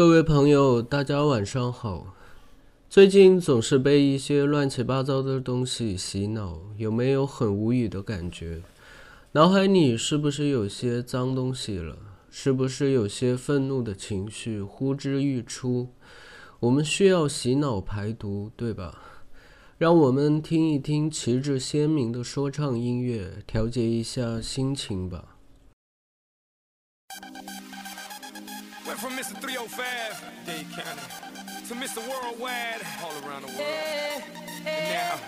各位朋友，大家晚上好。最近总是被一些乱七八糟的东西洗脑，有没有很无语的感觉？脑海里是不是有些脏东西了？是不是有些愤怒的情绪呼之欲出？我们需要洗脑排毒，对吧？让我们听一听旗帜鲜明的说唱音乐，调节一下心情吧。Oh to Mr. Worldwide, all around the world. Yeah, yeah. now,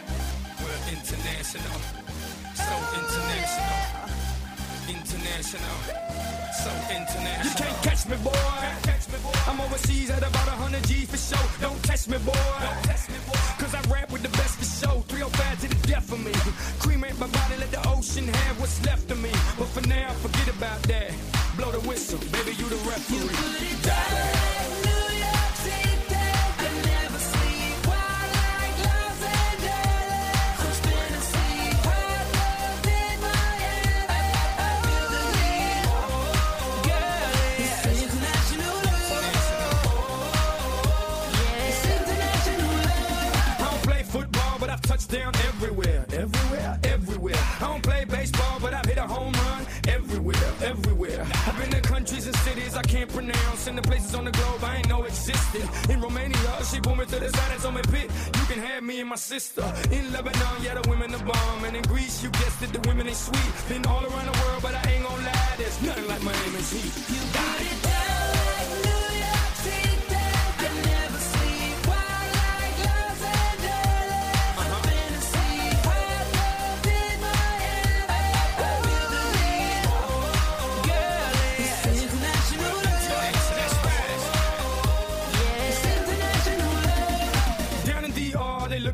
we're international, so international, international, so international. You can't catch me, boy. Catch me, boy. I'm overseas at about 100 G for show. Don't test me, boy. Don't test me, boy. Cause I rap with the best for show. 305 to the death of me. Cremate my body, let the ocean have what's left of me. But for now, forget about that. Blow the whistle, baby, you the referee. You down everywhere, everywhere, everywhere. I don't play baseball, but I've hit a home run everywhere, everywhere. Countries and cities I can't pronounce, and the places on the globe I ain't know existed. In Romania, she pulled me to the side and told me, "Pit, you can have me and my sister." In Lebanon, yeah, the women are bomb, and in Greece, you guessed it, the women ain't sweet. Been all around the world, but I ain't gonna lie, there's nothing like my name is Heat. You got it.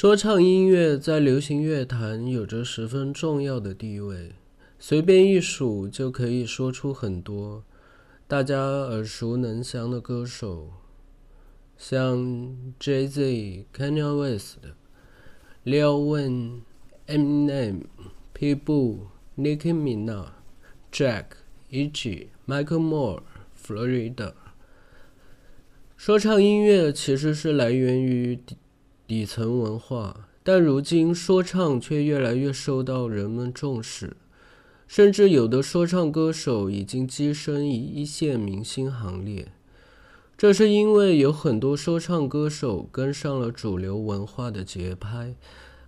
说唱音乐在流行乐坛有着十分重要的地位，随便一数就可以说出很多大家耳熟能详的歌手，像 Jay Z、Kanye West、Lil Wayne、Eminem、Pitbull、Nicki Minaj、Jack、以及 Michael Moore、Florida。说唱音乐其实是来源于底层文化，但如今说唱却越来越受到人们重视，甚至有的说唱歌手已经跻身于一线明星行列。这是因为有很多说唱歌手跟上了主流文化的节拍，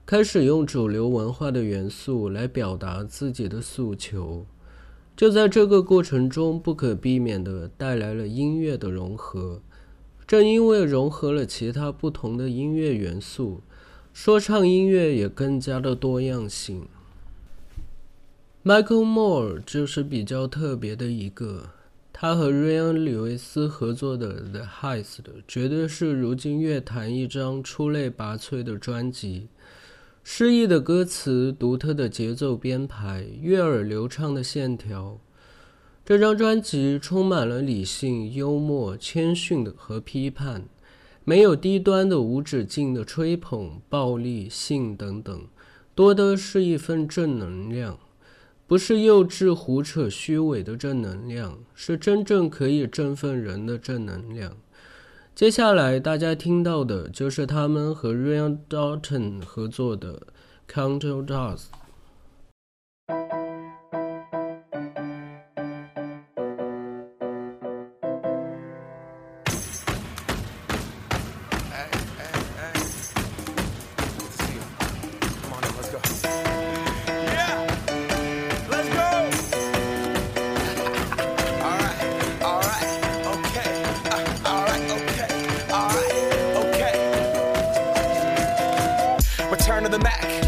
开始用主流文化的元素来表达自己的诉求。就在这个过程中，不可避免地带来了音乐的融合。正因为融合了其他不同的音乐元素，说唱音乐也更加的多样性。Michael Moore 就是比较特别的一个。他和瑞安·李维斯合作的《The Heist》绝对是如今乐坛一张出类拔萃的专辑。诗意的歌词、独特的节奏编排、悦耳流畅的线条，这张专辑充满了理性、幽默、谦逊的和批判，没有低端的无止境的吹捧、暴力、性等等，多的是一份正能量。不是幼稚、胡扯、虚伪的正能量，是真正可以振奋人的正能量。接下来大家听到的就是他们和 Ryan Dalton 合作的《Counter Dust》。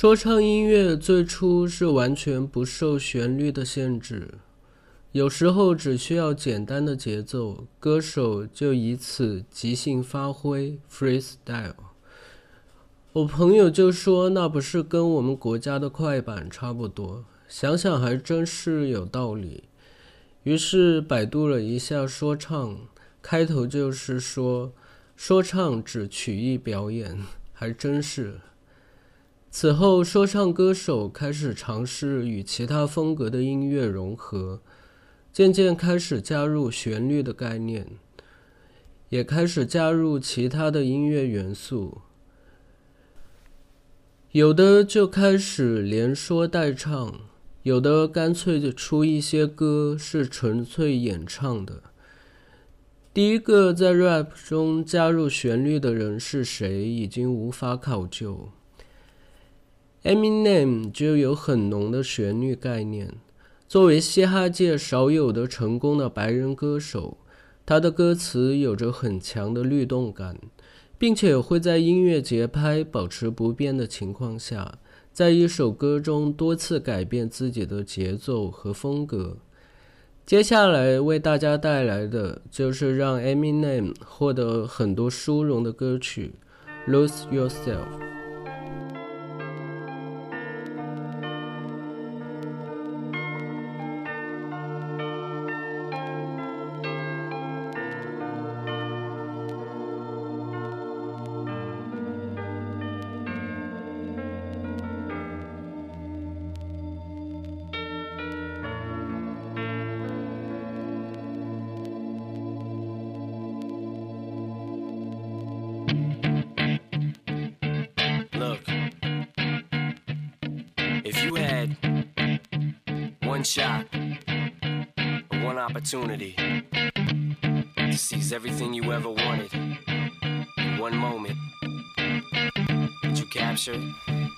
说唱音乐最初是完全不受旋律的限制，有时候只需要简单的节奏，歌手就以此即兴发挥 （freestyle）。我朋友就说那不是跟我们国家的快板差不多，想想还真是有道理。于是百度了一下说唱，开头就是说说唱只曲艺表演，还真是。此后，说唱歌手开始尝试与其他风格的音乐融合，渐渐开始加入旋律的概念，也开始加入其他的音乐元素。有的就开始连说带唱，有的干脆就出一些歌是纯粹演唱的。第一个在 rap 中加入旋律的人是谁，已经无法考究。Eminem 就有很浓的旋律概念，作为嘻哈界少有的成功的白人歌手，他的歌词有着很强的律动感。并且会在音乐节拍保持不变的情况下，在一首歌中多次改变自己的节奏和风格。接下来为大家带来的就是让 Eminem 获得很多殊荣的歌曲《Lose Yourself》。One shot, one opportunity to seize everything you ever wanted in one moment. that you capture it? Just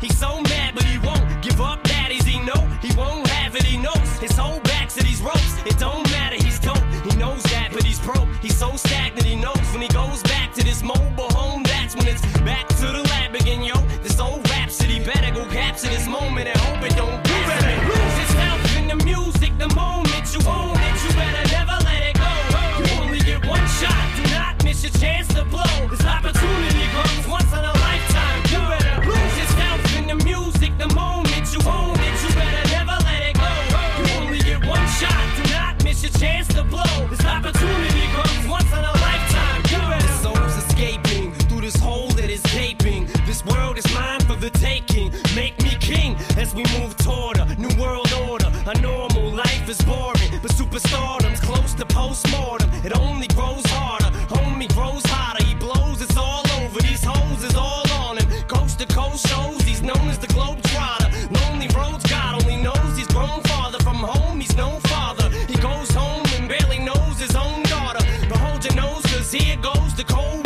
He's so mad, but he won't give up. Daddies, he know he won't have it. He knows his whole back to these ropes. It don't matter. He's dope. He knows that, but he's broke. He's so stagnant. He knows when he goes back to this mobile here goes the cold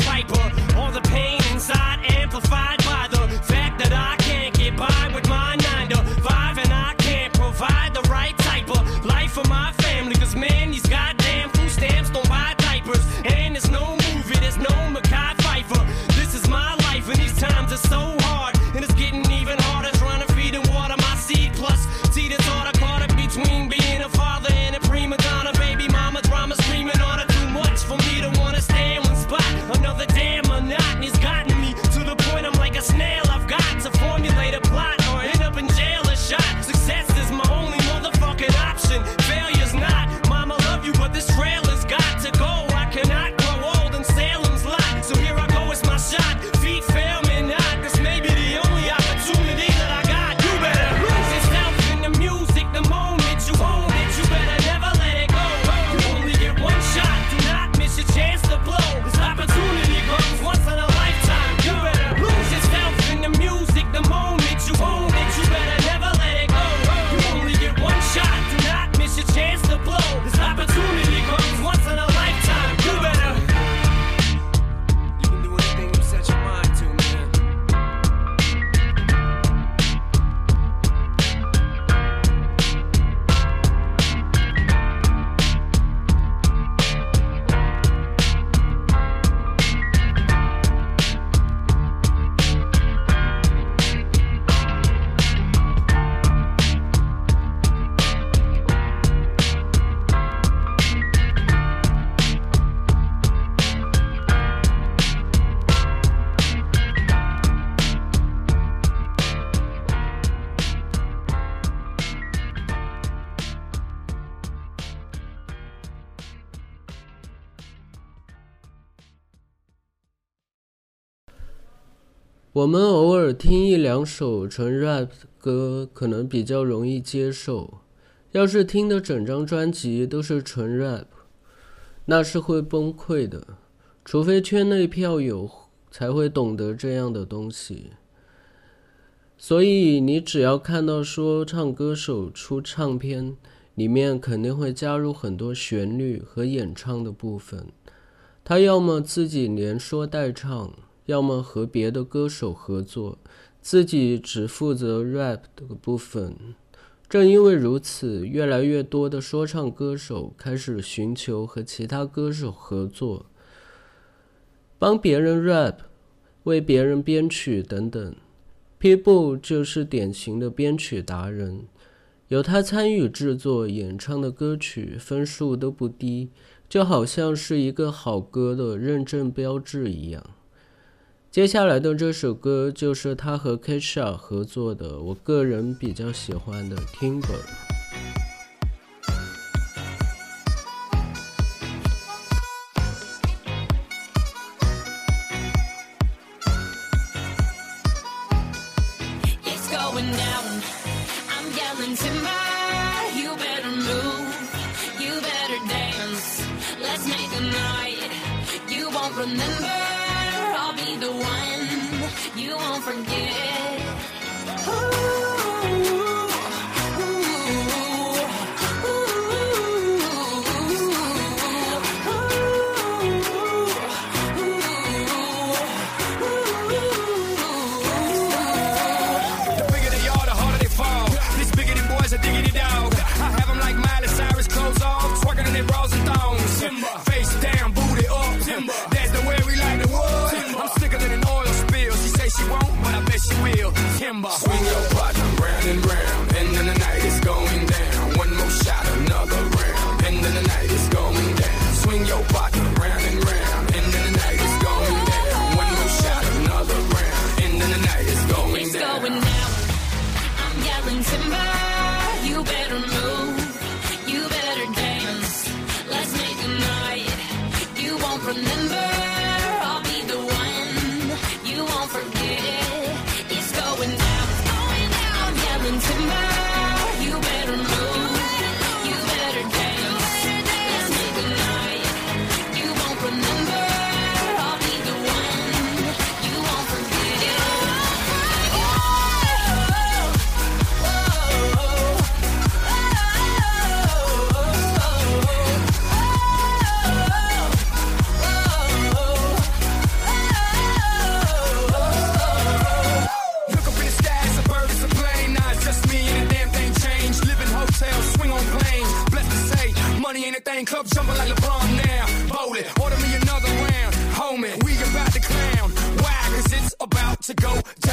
我们偶尔听一两首纯 rap 歌，可能比较容易接受。要是听的整张专辑都是纯 rap，那是会崩溃的。除非圈内票友才会懂得这样的东西。所以你只要看到说唱歌手出唱片，里面肯定会加入很多旋律和演唱的部分。他要么自己连说带唱。要么和别的歌手合作，自己只负责 rap 的部分。正因为如此，越来越多的说唱歌手开始寻求和其他歌手合作，帮别人 rap，为别人编曲等等。People 就是典型的编曲达人，有他参与制作演唱的歌曲，分数都不低，就好像是一个好歌的认证标志一样。接下来的这首歌就是他和 Kesha 合作的，我个人比较喜欢的《number. Swing your partner round and round. that thing club jumping like LeBron now. Bowl it, order me another round. Homie, we about to clown. Why? Cause it's about to go down.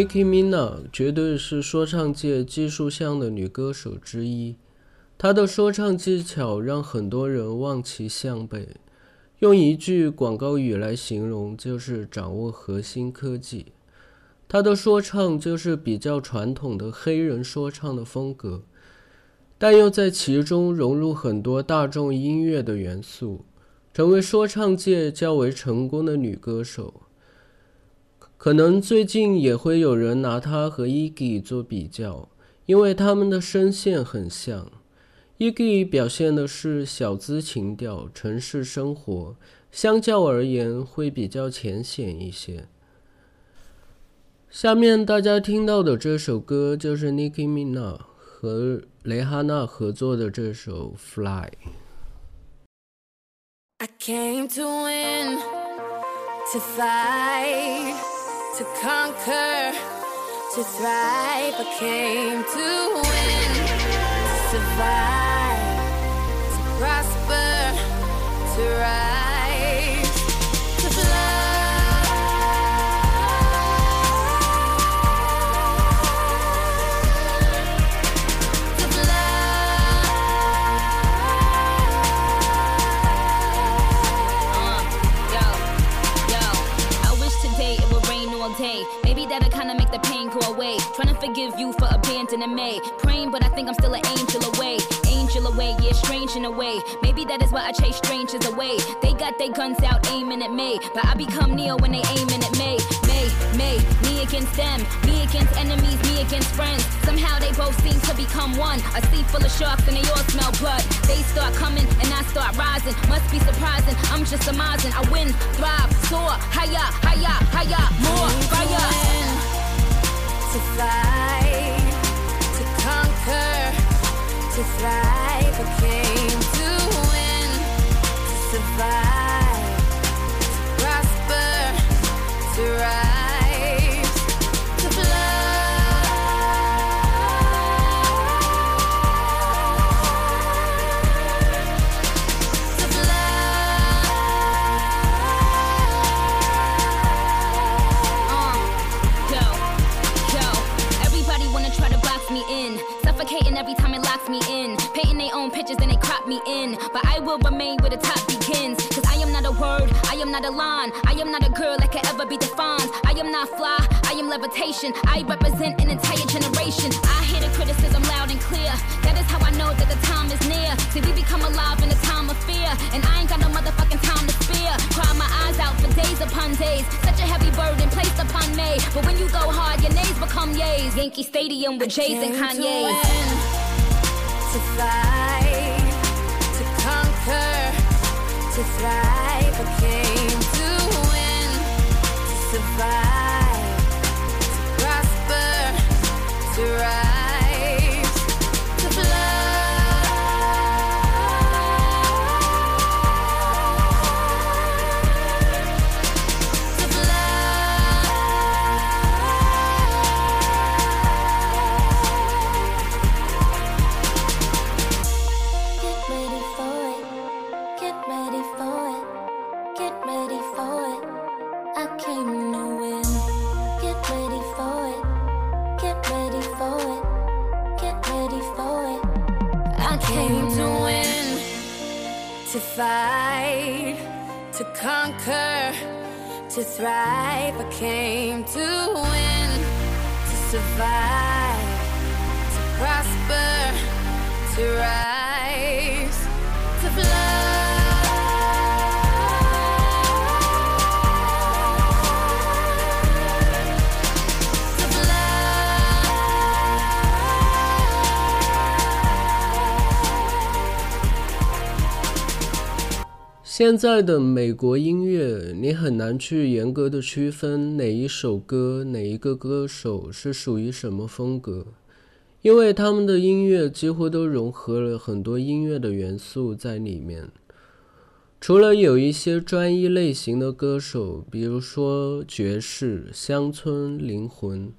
Nicki mina 绝对是说唱界技术向的女歌手之一，她的说唱技巧让很多人望其项背。用一句广告语来形容，就是掌握核心科技。她的说唱就是比较传统的黑人说唱的风格，但又在其中融入很多大众音乐的元素，成为说唱界较为成功的女歌手。可能最近也会有人拿他和 Iggy 做比较，因为他们的声线很像。Iggy 表现的是小资情调、城市生活，相较而言会比较浅显一些。下面大家听到的这首歌就是 Nicki Minaj 和蕾哈娜合作的这首《Fly》。I came to win, to fight, to conquer, to thrive. I came to win, to survive, forgive you for abandoning me. Praying, but I think I'm still an angel away. Angel away, yeah, strange in a way. Maybe that is why I chase strangers away. They got their guns out aiming at me. But I become Neo when they aiming at me. Me, me, me against them. Me against enemies, me against friends. Somehow they both seem to become one. A sea full of sharks and they all smell blood. They start coming and I start rising. Must be surprising. I'm just amazing. I win, thrive, soar, higher, higher, higher, more fire. To fight, to conquer, to thrive. I came to win, to survive, me in. But I will remain where the top begins. Cause I am not a word, I am not a line. I am not a girl that can ever be defined. I am not fly, I am levitation. I represent an entire generation. I hear the criticism loud and clear. That is how I know that the time is near. See, we become alive in a time of fear. And I ain't got no motherfucking time to fear. Cry my eyes out for days upon days. Such a heavy burden placed upon me. But when you go hard, your nays become yays. Yankee Stadium with Jays and Kanye. to win, to fight, to thrive. I came to win, to survive, to prosper, to rise, 现在的美国音乐，你很难去严格的区分哪一首歌、哪一个歌手是属于什么风格，因为他们的音乐几乎都融合了很多音乐的元素在里面。除了有一些专一类型的歌手，比如说爵士、乡村、灵魂，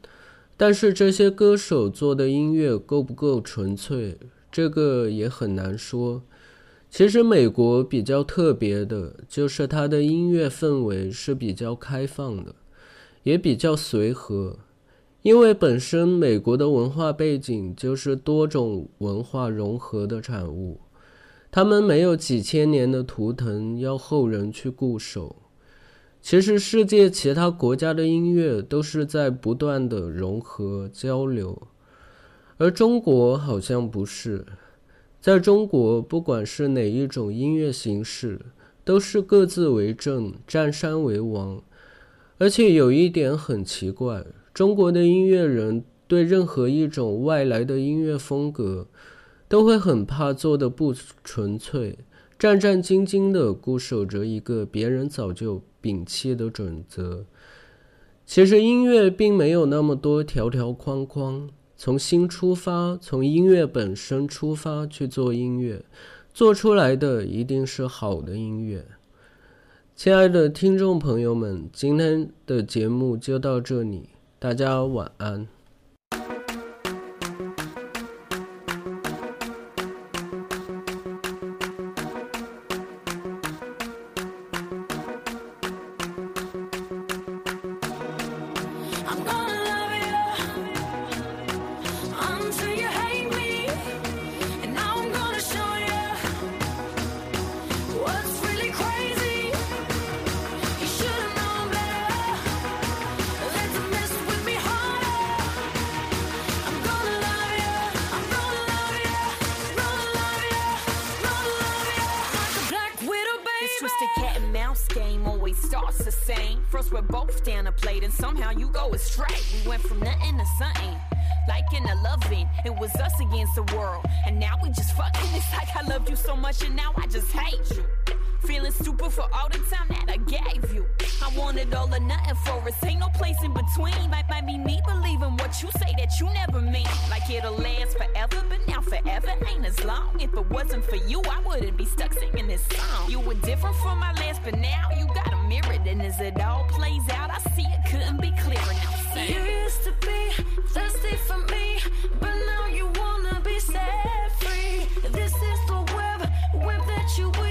但是这些歌手做的音乐够不够纯粹，这个也很难说。其实美国比较特别的就是它的音乐氛围是比较开放的，也比较随和，因为本身美国的文化背景就是多种文化融合的产物，他们没有几千年的图腾要后人去固守。其实世界其他国家的音乐都是在不断的融合交流，而中国好像不是。在中国，不管是哪一种音乐形式，都是各自为政、占山为王，而且有一点很奇怪，中国的音乐人对任何一种外来的音乐风格，都会很怕做的不纯粹，战战兢兢的固守着一个别人早就摒弃的准则。其实音乐并没有那么多条条框框，从心出发，从音乐本身出发去做音乐，做出来的一定是好的音乐。亲爱的听众朋友们，今天的节目就到这里，大家晚安。Starts the same. First we're both down a plate and somehow you go astray. We went from nothing to something. Like in a loving, it was us against the world. And now we just fucking. It's like I loved you so much and now I just hate you. Feeling stupid for all the time that I gave you. I wanted all or nothing for us. Ain't no place in between. Might, might be me believing what you say that you never mean. Like it'll last forever, but now forever ain't as long. If it wasn't for you, I wouldn't be stuck singing this song. You were different from my last, but now you got a mirror. And as it all plays out, I see it couldn't be clearer now. Sing. You used to be thirsty for me, but now you wanna be set free. This is the web, web that you weave.